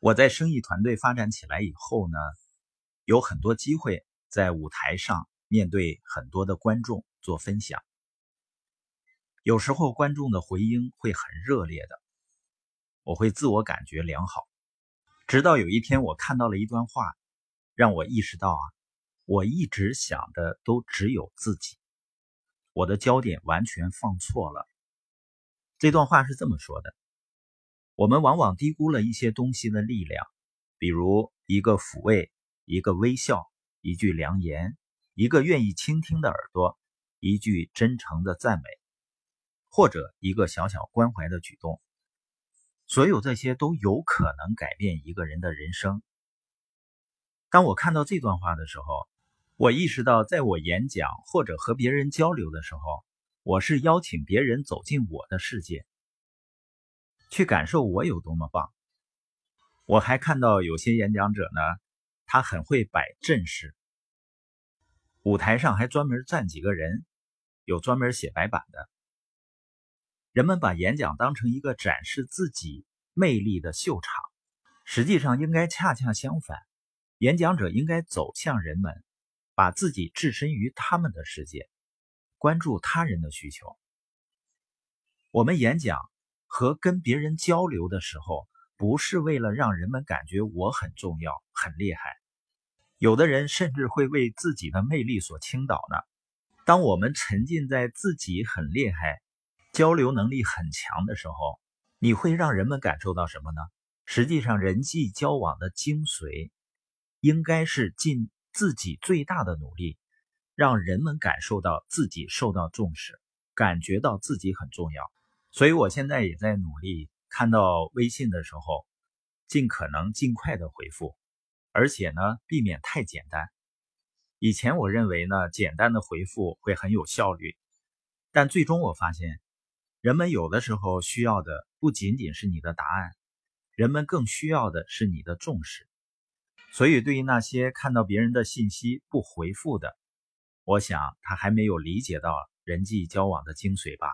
我在生意团队发展起来以后呢，有很多机会在舞台上面对很多的观众做分享。有时候观众的回应会很热烈的，我会自我感觉良好。直到有一天，我看到了一段话，让我意识到啊，我一直想的都只有自己，我的焦点完全放错了。这段话是这么说的。我们往往低估了一些东西的力量，比如一个抚慰、一个微笑、一句良言、一个愿意倾听的耳朵、一句真诚的赞美，或者一个小小关怀的举动。所有这些都有可能改变一个人的人生。当我看到这段话的时候，我意识到，在我演讲或者和别人交流的时候，我是邀请别人走进我的世界。去感受我有多么棒。我还看到有些演讲者呢，他很会摆阵势，舞台上还专门站几个人，有专门写白板的。人们把演讲当成一个展示自己魅力的秀场，实际上应该恰恰相反，演讲者应该走向人们，把自己置身于他们的世界，关注他人的需求。我们演讲。和跟别人交流的时候，不是为了让人们感觉我很重要、很厉害。有的人甚至会为自己的魅力所倾倒呢。当我们沉浸在自己很厉害、交流能力很强的时候，你会让人们感受到什么呢？实际上，人际交往的精髓，应该是尽自己最大的努力，让人们感受到自己受到重视，感觉到自己很重要。所以，我现在也在努力，看到微信的时候，尽可能尽快的回复，而且呢，避免太简单。以前我认为呢，简单的回复会很有效率，但最终我发现，人们有的时候需要的不仅仅是你的答案，人们更需要的是你的重视。所以，对于那些看到别人的信息不回复的，我想他还没有理解到人际交往的精髓吧。